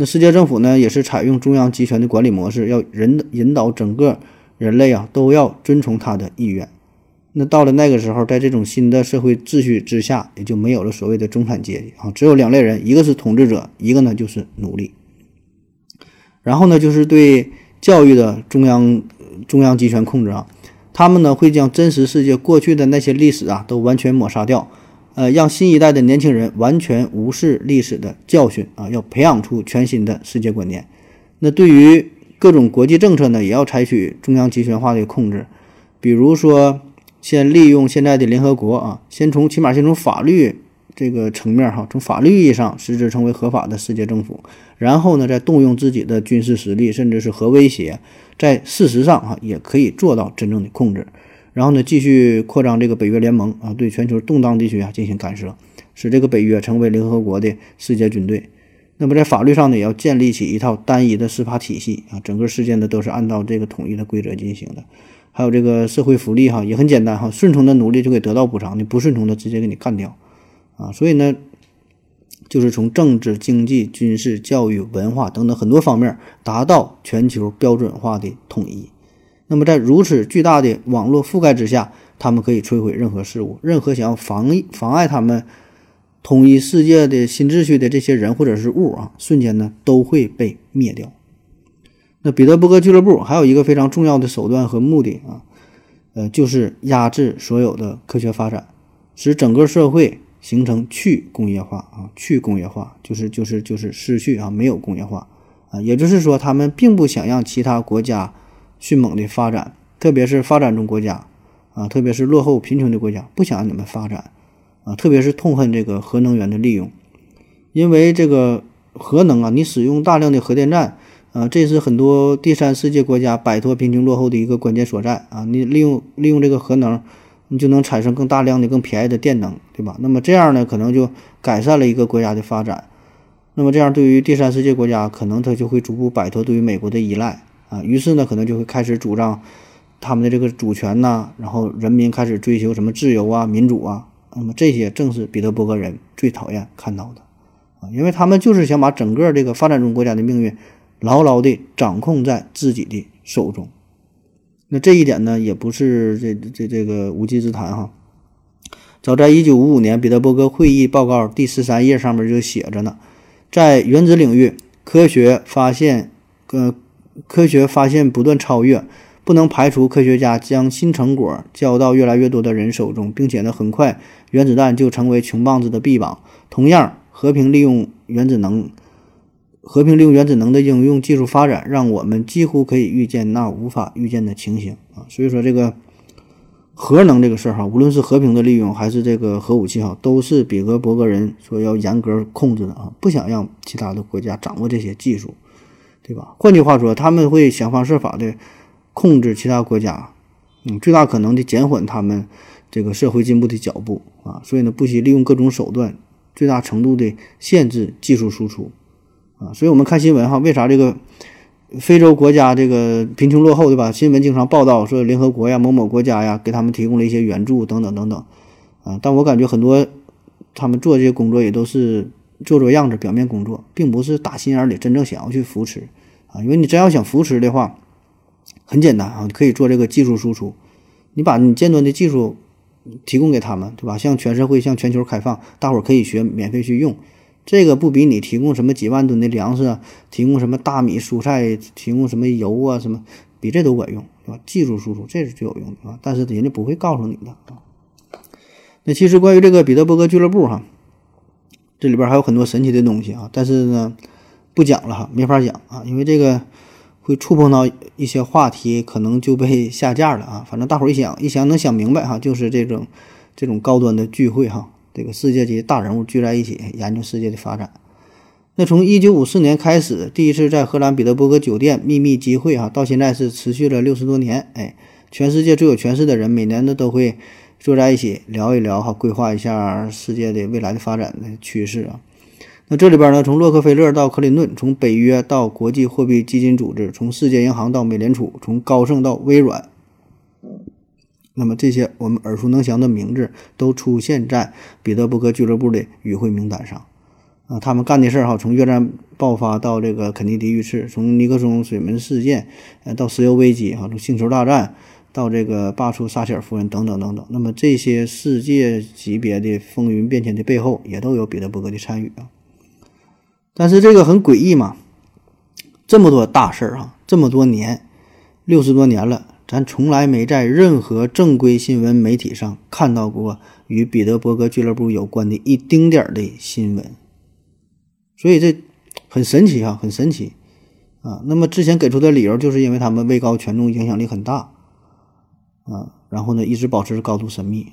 那世界政府呢，也是采用中央集权的管理模式，要人引导整个人类啊，都要遵从他的意愿。那到了那个时候，在这种新的社会秩序之下，也就没有了所谓的中产阶级啊，只有两类人，一个是统治者，一个呢就是奴隶。然后呢，就是对教育的中央中央集权控制啊，他们呢会将真实世界过去的那些历史啊都完全抹杀掉，呃，让新一代的年轻人完全无视历史的教训啊，要培养出全新的世界观念。那对于各种国际政策呢，也要采取中央集权化的控制，比如说，先利用现在的联合国啊，先从起码先从法律这个层面哈，从法律意义上使之成为合法的世界政府，然后呢，再动用自己的军事实力，甚至是核威胁，在事实上哈也可以做到真正的控制。然后呢，继续扩张这个北约联盟啊，对全球动荡地区啊进行干涉，使这个北约成为联合国的世界军队。那么在法律上呢，也要建立起一套单一的司法体系啊，整个事件呢都是按照这个统一的规则进行的。还有这个社会福利哈也很简单哈，顺从的奴隶就可以得到补偿，你不顺从的直接给你干掉啊。所以呢，就是从政治、经济、军事、教育、文化等等很多方面达到全球标准化的统一。那么在如此巨大的网络覆盖之下，他们可以摧毁任何事物，任何想要防妨碍他们。统一世界的新秩序的这些人或者是物啊，瞬间呢都会被灭掉。那彼得伯格俱乐部还有一个非常重要的手段和目的啊，呃，就是压制所有的科学发展，使整个社会形成去工业化啊，去工业化就是就是就是失去啊，没有工业化啊，也就是说，他们并不想让其他国家迅猛的发展，特别是发展中国家啊，特别是落后贫穷的国家，不想让你们发展。啊，特别是痛恨这个核能源的利用，因为这个核能啊，你使用大量的核电站，啊，这是很多第三世界国家摆脱贫穷落后的一个关键所在啊。你利用利用这个核能，你就能产生更大量的、更便宜的电能，对吧？那么这样呢，可能就改善了一个国家的发展。那么这样对于第三世界国家，可能它就会逐步摆脱对于美国的依赖啊。于是呢，可能就会开始主张他们的这个主权呐，然后人民开始追求什么自由啊、民主啊。那么这些正是彼得伯格人最讨厌看到的，啊，因为他们就是想把整个这个发展中国家的命运牢牢地掌控在自己的手中。那这一点呢，也不是这这这个无稽之谈哈。早在一九五五年，彼得伯格会议报告第十三页上面就写着呢，在原子领域，科学发现，呃，科学发现不断超越。不能排除科学家将新成果交到越来越多的人手中，并且呢，很快原子弹就成为穷棒子的臂膀。同样，和平利用原子能，和平利用原子能的应用技术发展，让我们几乎可以预见那无法预见的情形啊！所以说，这个核能这个事儿哈，无论是和平的利用还是这个核武器哈，都是比格伯格人说要严格控制的啊，不想让其他的国家掌握这些技术，对吧？换句话说，他们会想方设法的。控制其他国家，嗯，最大可能的减缓他们这个社会进步的脚步啊，所以呢，不惜利用各种手段，最大程度的限制技术输出啊。所以我们看新闻哈，为啥这个非洲国家这个贫穷落后，对吧？新闻经常报道说联合国呀、某某国家呀给他们提供了一些援助等等等等啊。但我感觉很多他们做这些工作也都是做做样子、表面工作，并不是打心眼里真正想要去扶持啊。因为你真要想扶持的话，很简单啊，你可以做这个技术输出，你把你尖端的技术提供给他们，对吧？向全社会、向全球开放，大伙儿可以学，免费去用。这个不比你提供什么几万吨的粮食啊，提供什么大米、蔬菜，提供什么油啊什么，比这都管用，对吧？技术输出这是最有用的啊，但是人家不会告诉你的啊。那其实关于这个彼得伯格俱乐部哈，这里边还有很多神奇的东西啊，但是呢，不讲了哈，没法讲啊，因为这个。会触碰到一些话题，可能就被下架了啊。反正大伙儿一想一想能想明白哈，就是这种这种高端的聚会哈，这个世界级大人物聚在一起研究世界的发展。那从一九五四年开始，第一次在荷兰彼得伯格酒店秘密集会哈，到现在是持续了六十多年。哎，全世界最有权势的人每年呢都会坐在一起聊一聊哈，规划一下世界的未来的发展的趋势啊。那这里边呢，从洛克菲勒到克林顿，从北约到国际货币基金组织，从世界银行到美联储，从高盛到微软，那么这些我们耳熟能详的名字都出现在彼得伯格俱乐部的与会名单上。啊，他们干的事儿哈，从越战爆发到这个肯尼迪遇刺，从尼克松水门事件，呃，到石油危机哈，从星球大战到这个罢黜撒切尔夫人等等等等。那么这些世界级别的风云变迁的背后，也都有彼得伯格的参与啊。但是这个很诡异嘛，这么多大事儿啊，这么多年，六十多年了，咱从来没在任何正规新闻媒体上看到过与彼得伯格俱乐部有关的一丁点儿的新闻。所以这很神奇啊，很神奇啊。那么之前给出的理由就是因为他们位高权重，影响力很大啊。然后呢，一直保持高度神秘。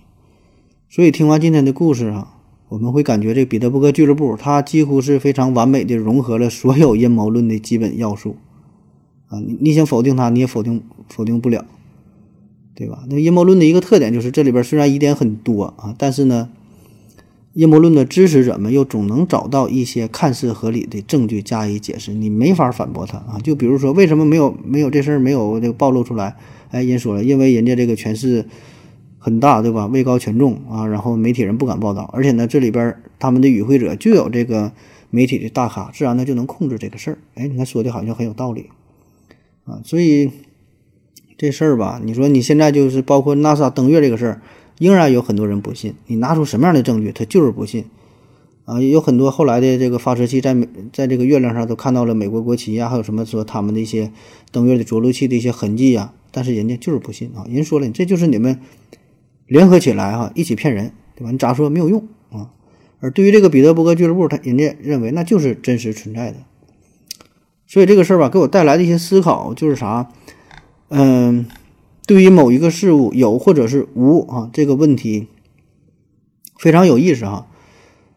所以听完今天的故事啊，我们会感觉这彼得伯格俱乐部它几乎是非常完美的融合了所有阴谋论的基本要素啊。你你想否定它，你也否定否定不了，对吧？那阴谋论的一个特点就是这里边虽然疑点很多啊，但是呢。阴谋论的支持者们又总能找到一些看似合理的证据加以解释，你没法反驳他啊！就比如说，为什么没有没有这事儿没有这个暴露出来？哎，人说了，因为人家这个全是很大，对吧？位高权重啊，然后媒体人不敢报道，而且呢，这里边他们的与会者就有这个媒体的大咖，自然呢就能控制这个事儿。哎，你看说的好像很有道理啊！所以这事儿吧，你说你现在就是包括 NASA 登月这个事儿。仍然有很多人不信，你拿出什么样的证据，他就是不信，啊，有很多后来的这个发射器在美，在这个月亮上都看到了美国国旗呀，还有什么说他们的一些登月的着陆器的一些痕迹呀，但是人家就是不信啊，人说了，这就是你们联合起来哈，一起骗人，对吧？你咋说没有用啊？而对于这个彼得伯格俱乐部，他人家认为那就是真实存在的，所以这个事儿吧，给我带来的一些思考就是啥，嗯。对于某一个事物有或者是无啊这个问题非常有意思哈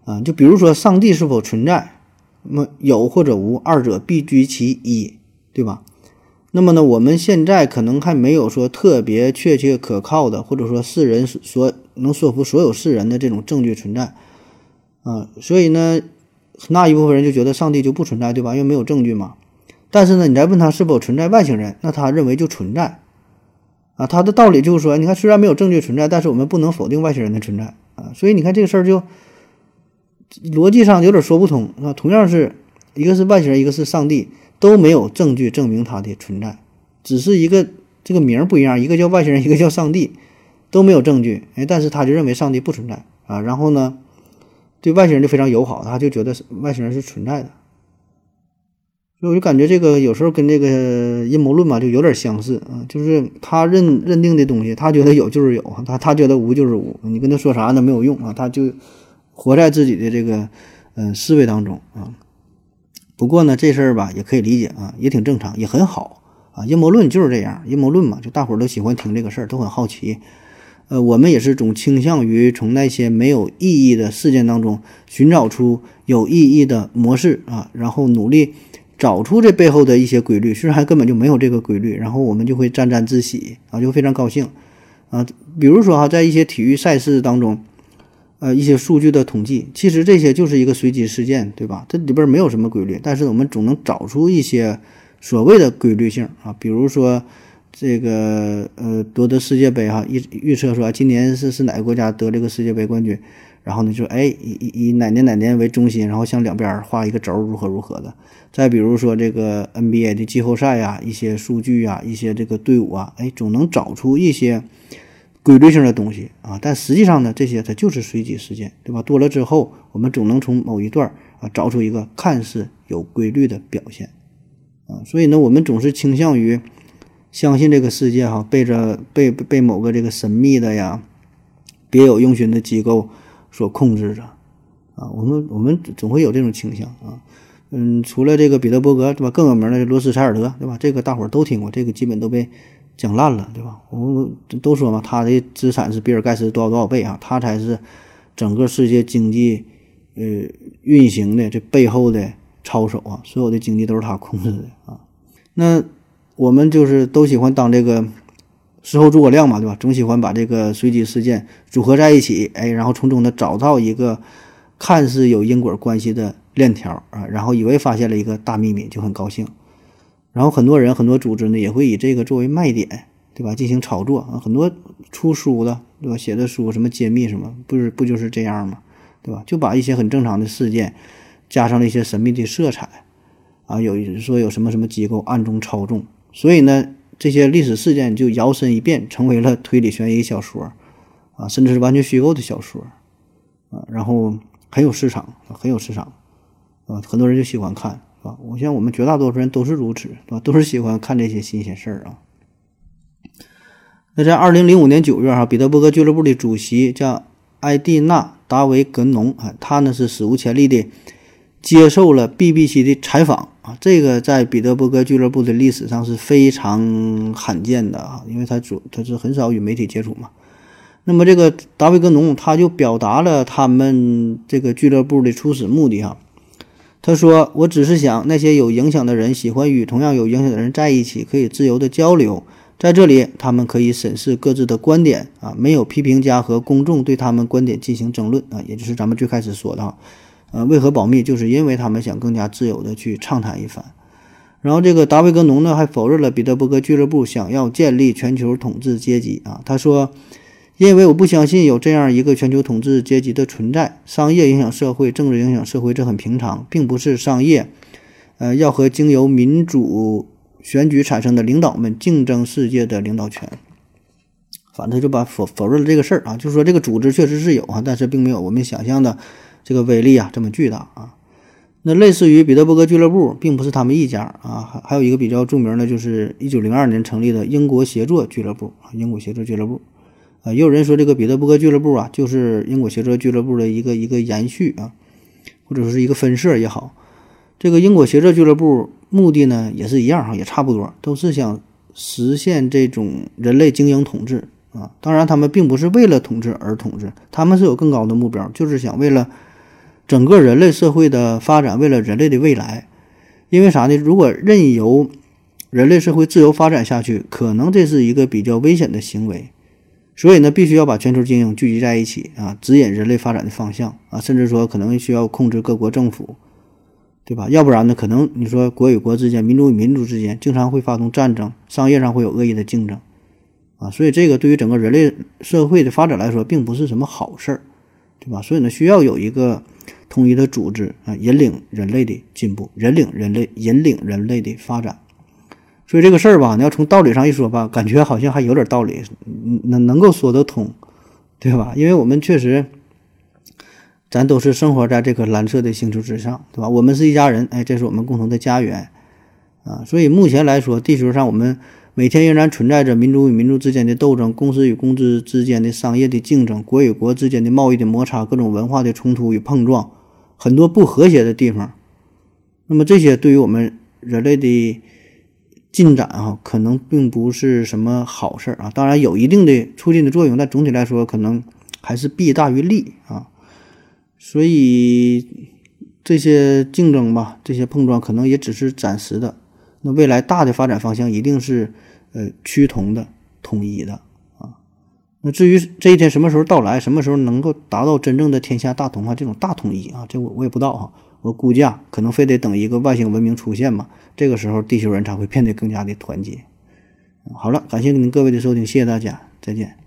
啊就比如说上帝是否存在，那么有或者无二者必居其一，对吧？那么呢我们现在可能还没有说特别确切可靠的，或者说世人所能说服所有世人的这种证据存在啊，所以呢那一部分人就觉得上帝就不存在，对吧？因为没有证据嘛。但是呢你再问他是否存在外星人，那他认为就存在。啊，他的道理就是说，你看，虽然没有证据存在，但是我们不能否定外星人的存在啊。所以你看这个事儿就逻辑上有点说不通啊。同样是一个是外星人，一个是上帝，都没有证据证明他的存在，只是一个这个名儿不一样，一个叫外星人，一个叫上帝，都没有证据。哎，但是他就认为上帝不存在啊。然后呢，对外星人就非常友好，他就觉得外星人是存在的。所以我就感觉这个有时候跟这个阴谋论嘛就有点相似啊，就是他认认定的东西，他觉得有就是有，他他觉得无就是无，你跟他说啥那没有用啊，他就活在自己的这个嗯思维当中啊。不过呢，这事儿吧也可以理解啊，也挺正常，也很好啊。阴谋论就是这样，阴谋论嘛，就大伙儿都喜欢听这个事儿，都很好奇。呃，我们也是总倾向于从那些没有意义的事件当中寻找出有意义的模式啊，然后努力。找出这背后的一些规律，虽然还根本就没有这个规律，然后我们就会沾沾自喜啊，就非常高兴啊。比如说哈，在一些体育赛事当中，呃，一些数据的统计，其实这些就是一个随机事件，对吧？这里边没有什么规律，但是我们总能找出一些所谓的规律性啊。比如说这个呃，夺得世界杯哈，预预测说今年是是哪个国家得这个世界杯冠军，然后呢就哎以以以哪年哪年为中心，然后向两边画一个轴，如何如何的。再比如说这个 NBA 的季后赛呀，一些数据啊，一些这个队伍啊，哎，总能找出一些规律性的东西啊。但实际上呢，这些它就是随机事件，对吧？多了之后，我们总能从某一段啊找出一个看似有规律的表现啊。所以呢，我们总是倾向于相信这个世界哈被着被被某个这个神秘的呀、别有用心的机构所控制着啊。我们我们总会有这种倾向啊。嗯，除了这个彼得伯格，对吧？更有名的罗斯柴尔德，对吧？这个大伙儿都听过，这个基本都被讲烂了，对吧？我们都说嘛，他的资产是比尔盖茨多少多少倍啊，他才是整个世界经济呃运行的这背后的操手啊，所有的经济都是他控制的啊。那我们就是都喜欢当这个事后诸葛亮嘛，对吧？总喜欢把这个随机事件组合在一起，哎，然后从中呢找到一个看似有因果关系的。链条啊，然后以为发现了一个大秘密，就很高兴。然后很多人、很多组织呢，也会以这个作为卖点，对吧？进行炒作啊。很多出书的，对吧？写的书什么揭秘什么，不是不就是这样吗？对吧？就把一些很正常的事件，加上了一些神秘的色彩啊。有说有什么什么机构暗中操纵，所以呢，这些历史事件就摇身一变成为了推理悬疑小说啊，甚至是完全虚构的小说啊。然后很有市场，很有市场。啊，很多人就喜欢看，啊？我像我们绝大多数人都是如此，是吧？都是喜欢看这些新鲜事儿啊。那在二零零五年九月，哈，彼得伯格俱乐部的主席叫埃蒂娜·达维格农啊，他呢是史无前例的接受了 BBC 的采访啊。这个在彼得伯格俱乐部的历史上是非常罕见的啊，因为他主他是很少与媒体接触嘛。那么这个达维格农他就表达了他们这个俱乐部的初始目的哈。他说：“我只是想那些有影响的人喜欢与同样有影响的人在一起，可以自由的交流。在这里，他们可以审视各自的观点啊，没有批评家和公众对他们观点进行争论啊，也就是咱们最开始说的哈。呃，为何保密？就是因为他们想更加自由的去畅谈一番。然后这个达维格农呢，还否认了彼得伯格俱乐部想要建立全球统治阶级啊。他说。”因为我不相信有这样一个全球统治阶级的存在，商业影响社会，政治影响社会，这很平常，并不是商业，呃，要和经由民主选举产生的领导们竞争世界的领导权。反正就把否否认了这个事儿啊，就是说这个组织确实是有啊，但是并没有我们想象的这个威力啊这么巨大啊。那类似于彼得伯格俱乐部，并不是他们一家啊，还还有一个比较著名的，就是一九零二年成立的英国协作俱乐部啊，英国协作俱乐部。也有人说这个彼得伯格俱乐部啊，就是英国协作俱乐部的一个一个延续啊，或者说是一个分社也好。这个英国协作俱乐部目的呢也是一样哈，也差不多，都是想实现这种人类精英统治啊。当然，他们并不是为了统治而统治，他们是有更高的目标，就是想为了整个人类社会的发展，为了人类的未来。因为啥呢？如果任由人类社会自由发展下去，可能这是一个比较危险的行为。所以呢，必须要把全球精英聚集在一起啊，指引人类发展的方向啊，甚至说可能需要控制各国政府，对吧？要不然呢，可能你说国与国之间、民族与民族之间经常会发动战争，商业上会有恶意的竞争啊，所以这个对于整个人类社会的发展来说，并不是什么好事儿，对吧？所以呢，需要有一个统一的组织啊，引领人类的进步，引领人类引领人类的发展。所以这个事儿吧，你要从道理上一说吧，感觉好像还有点道理，能能够说得通，对吧？因为我们确实，咱都是生活在这颗蓝色的星球之上，对吧？我们是一家人，哎，这是我们共同的家园啊。所以目前来说，地球上我们每天仍然存在着民族与民族之间的斗争，公司与公司之间的商业的竞争，国与国之间的贸易的摩擦，各种文化的冲突与碰撞，很多不和谐的地方。那么这些对于我们人类的。进展啊，可能并不是什么好事儿啊。当然有一定的促进的作用，但总体来说，可能还是弊大于利啊。所以这些竞争吧，这些碰撞，可能也只是暂时的。那未来大的发展方向一定是呃趋同的、统一的啊。那至于这一天什么时候到来，什么时候能够达到真正的天下大同啊，这种大统一啊，这我我也不知道哈。我估计可能非得等一个外星文明出现嘛，这个时候地球人才会变得更加的团结。好了，感谢您各位的收听，谢谢大家，再见。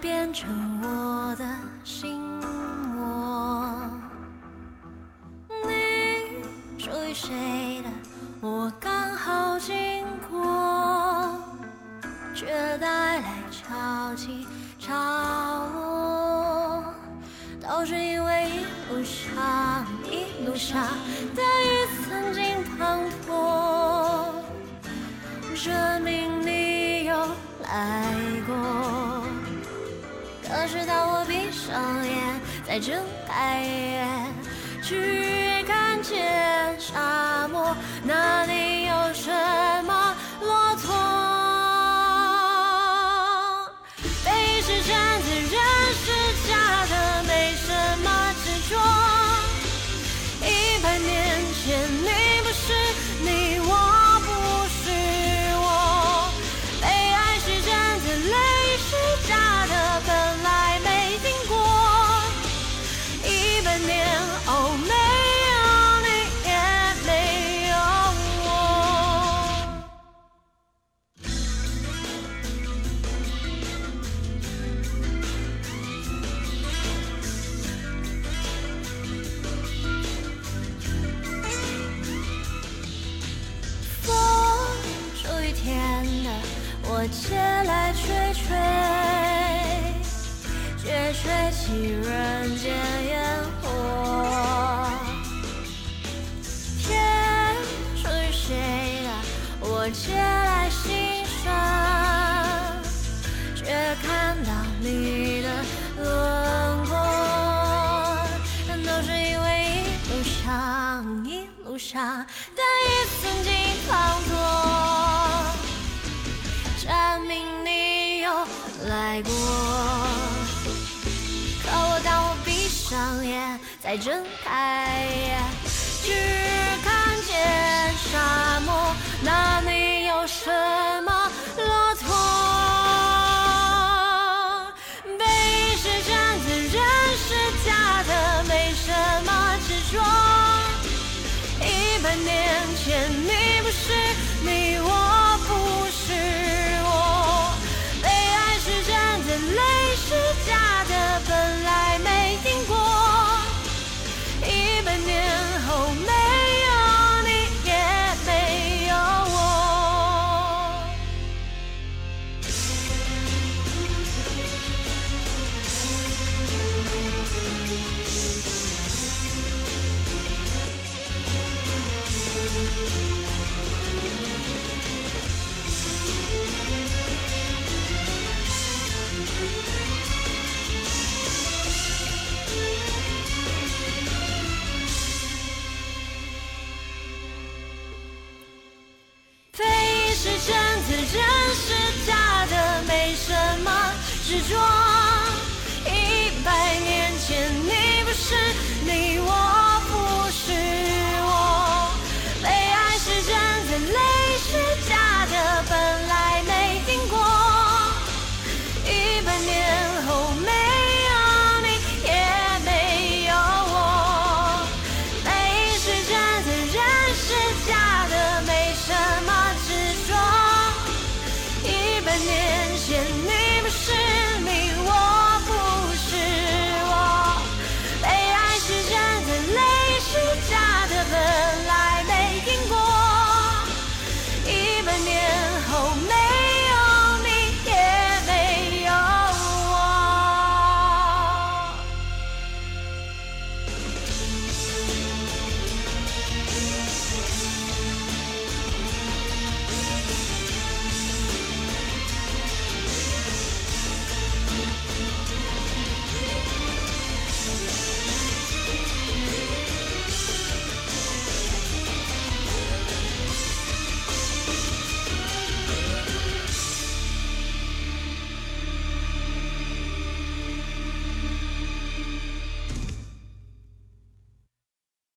变成眼，再我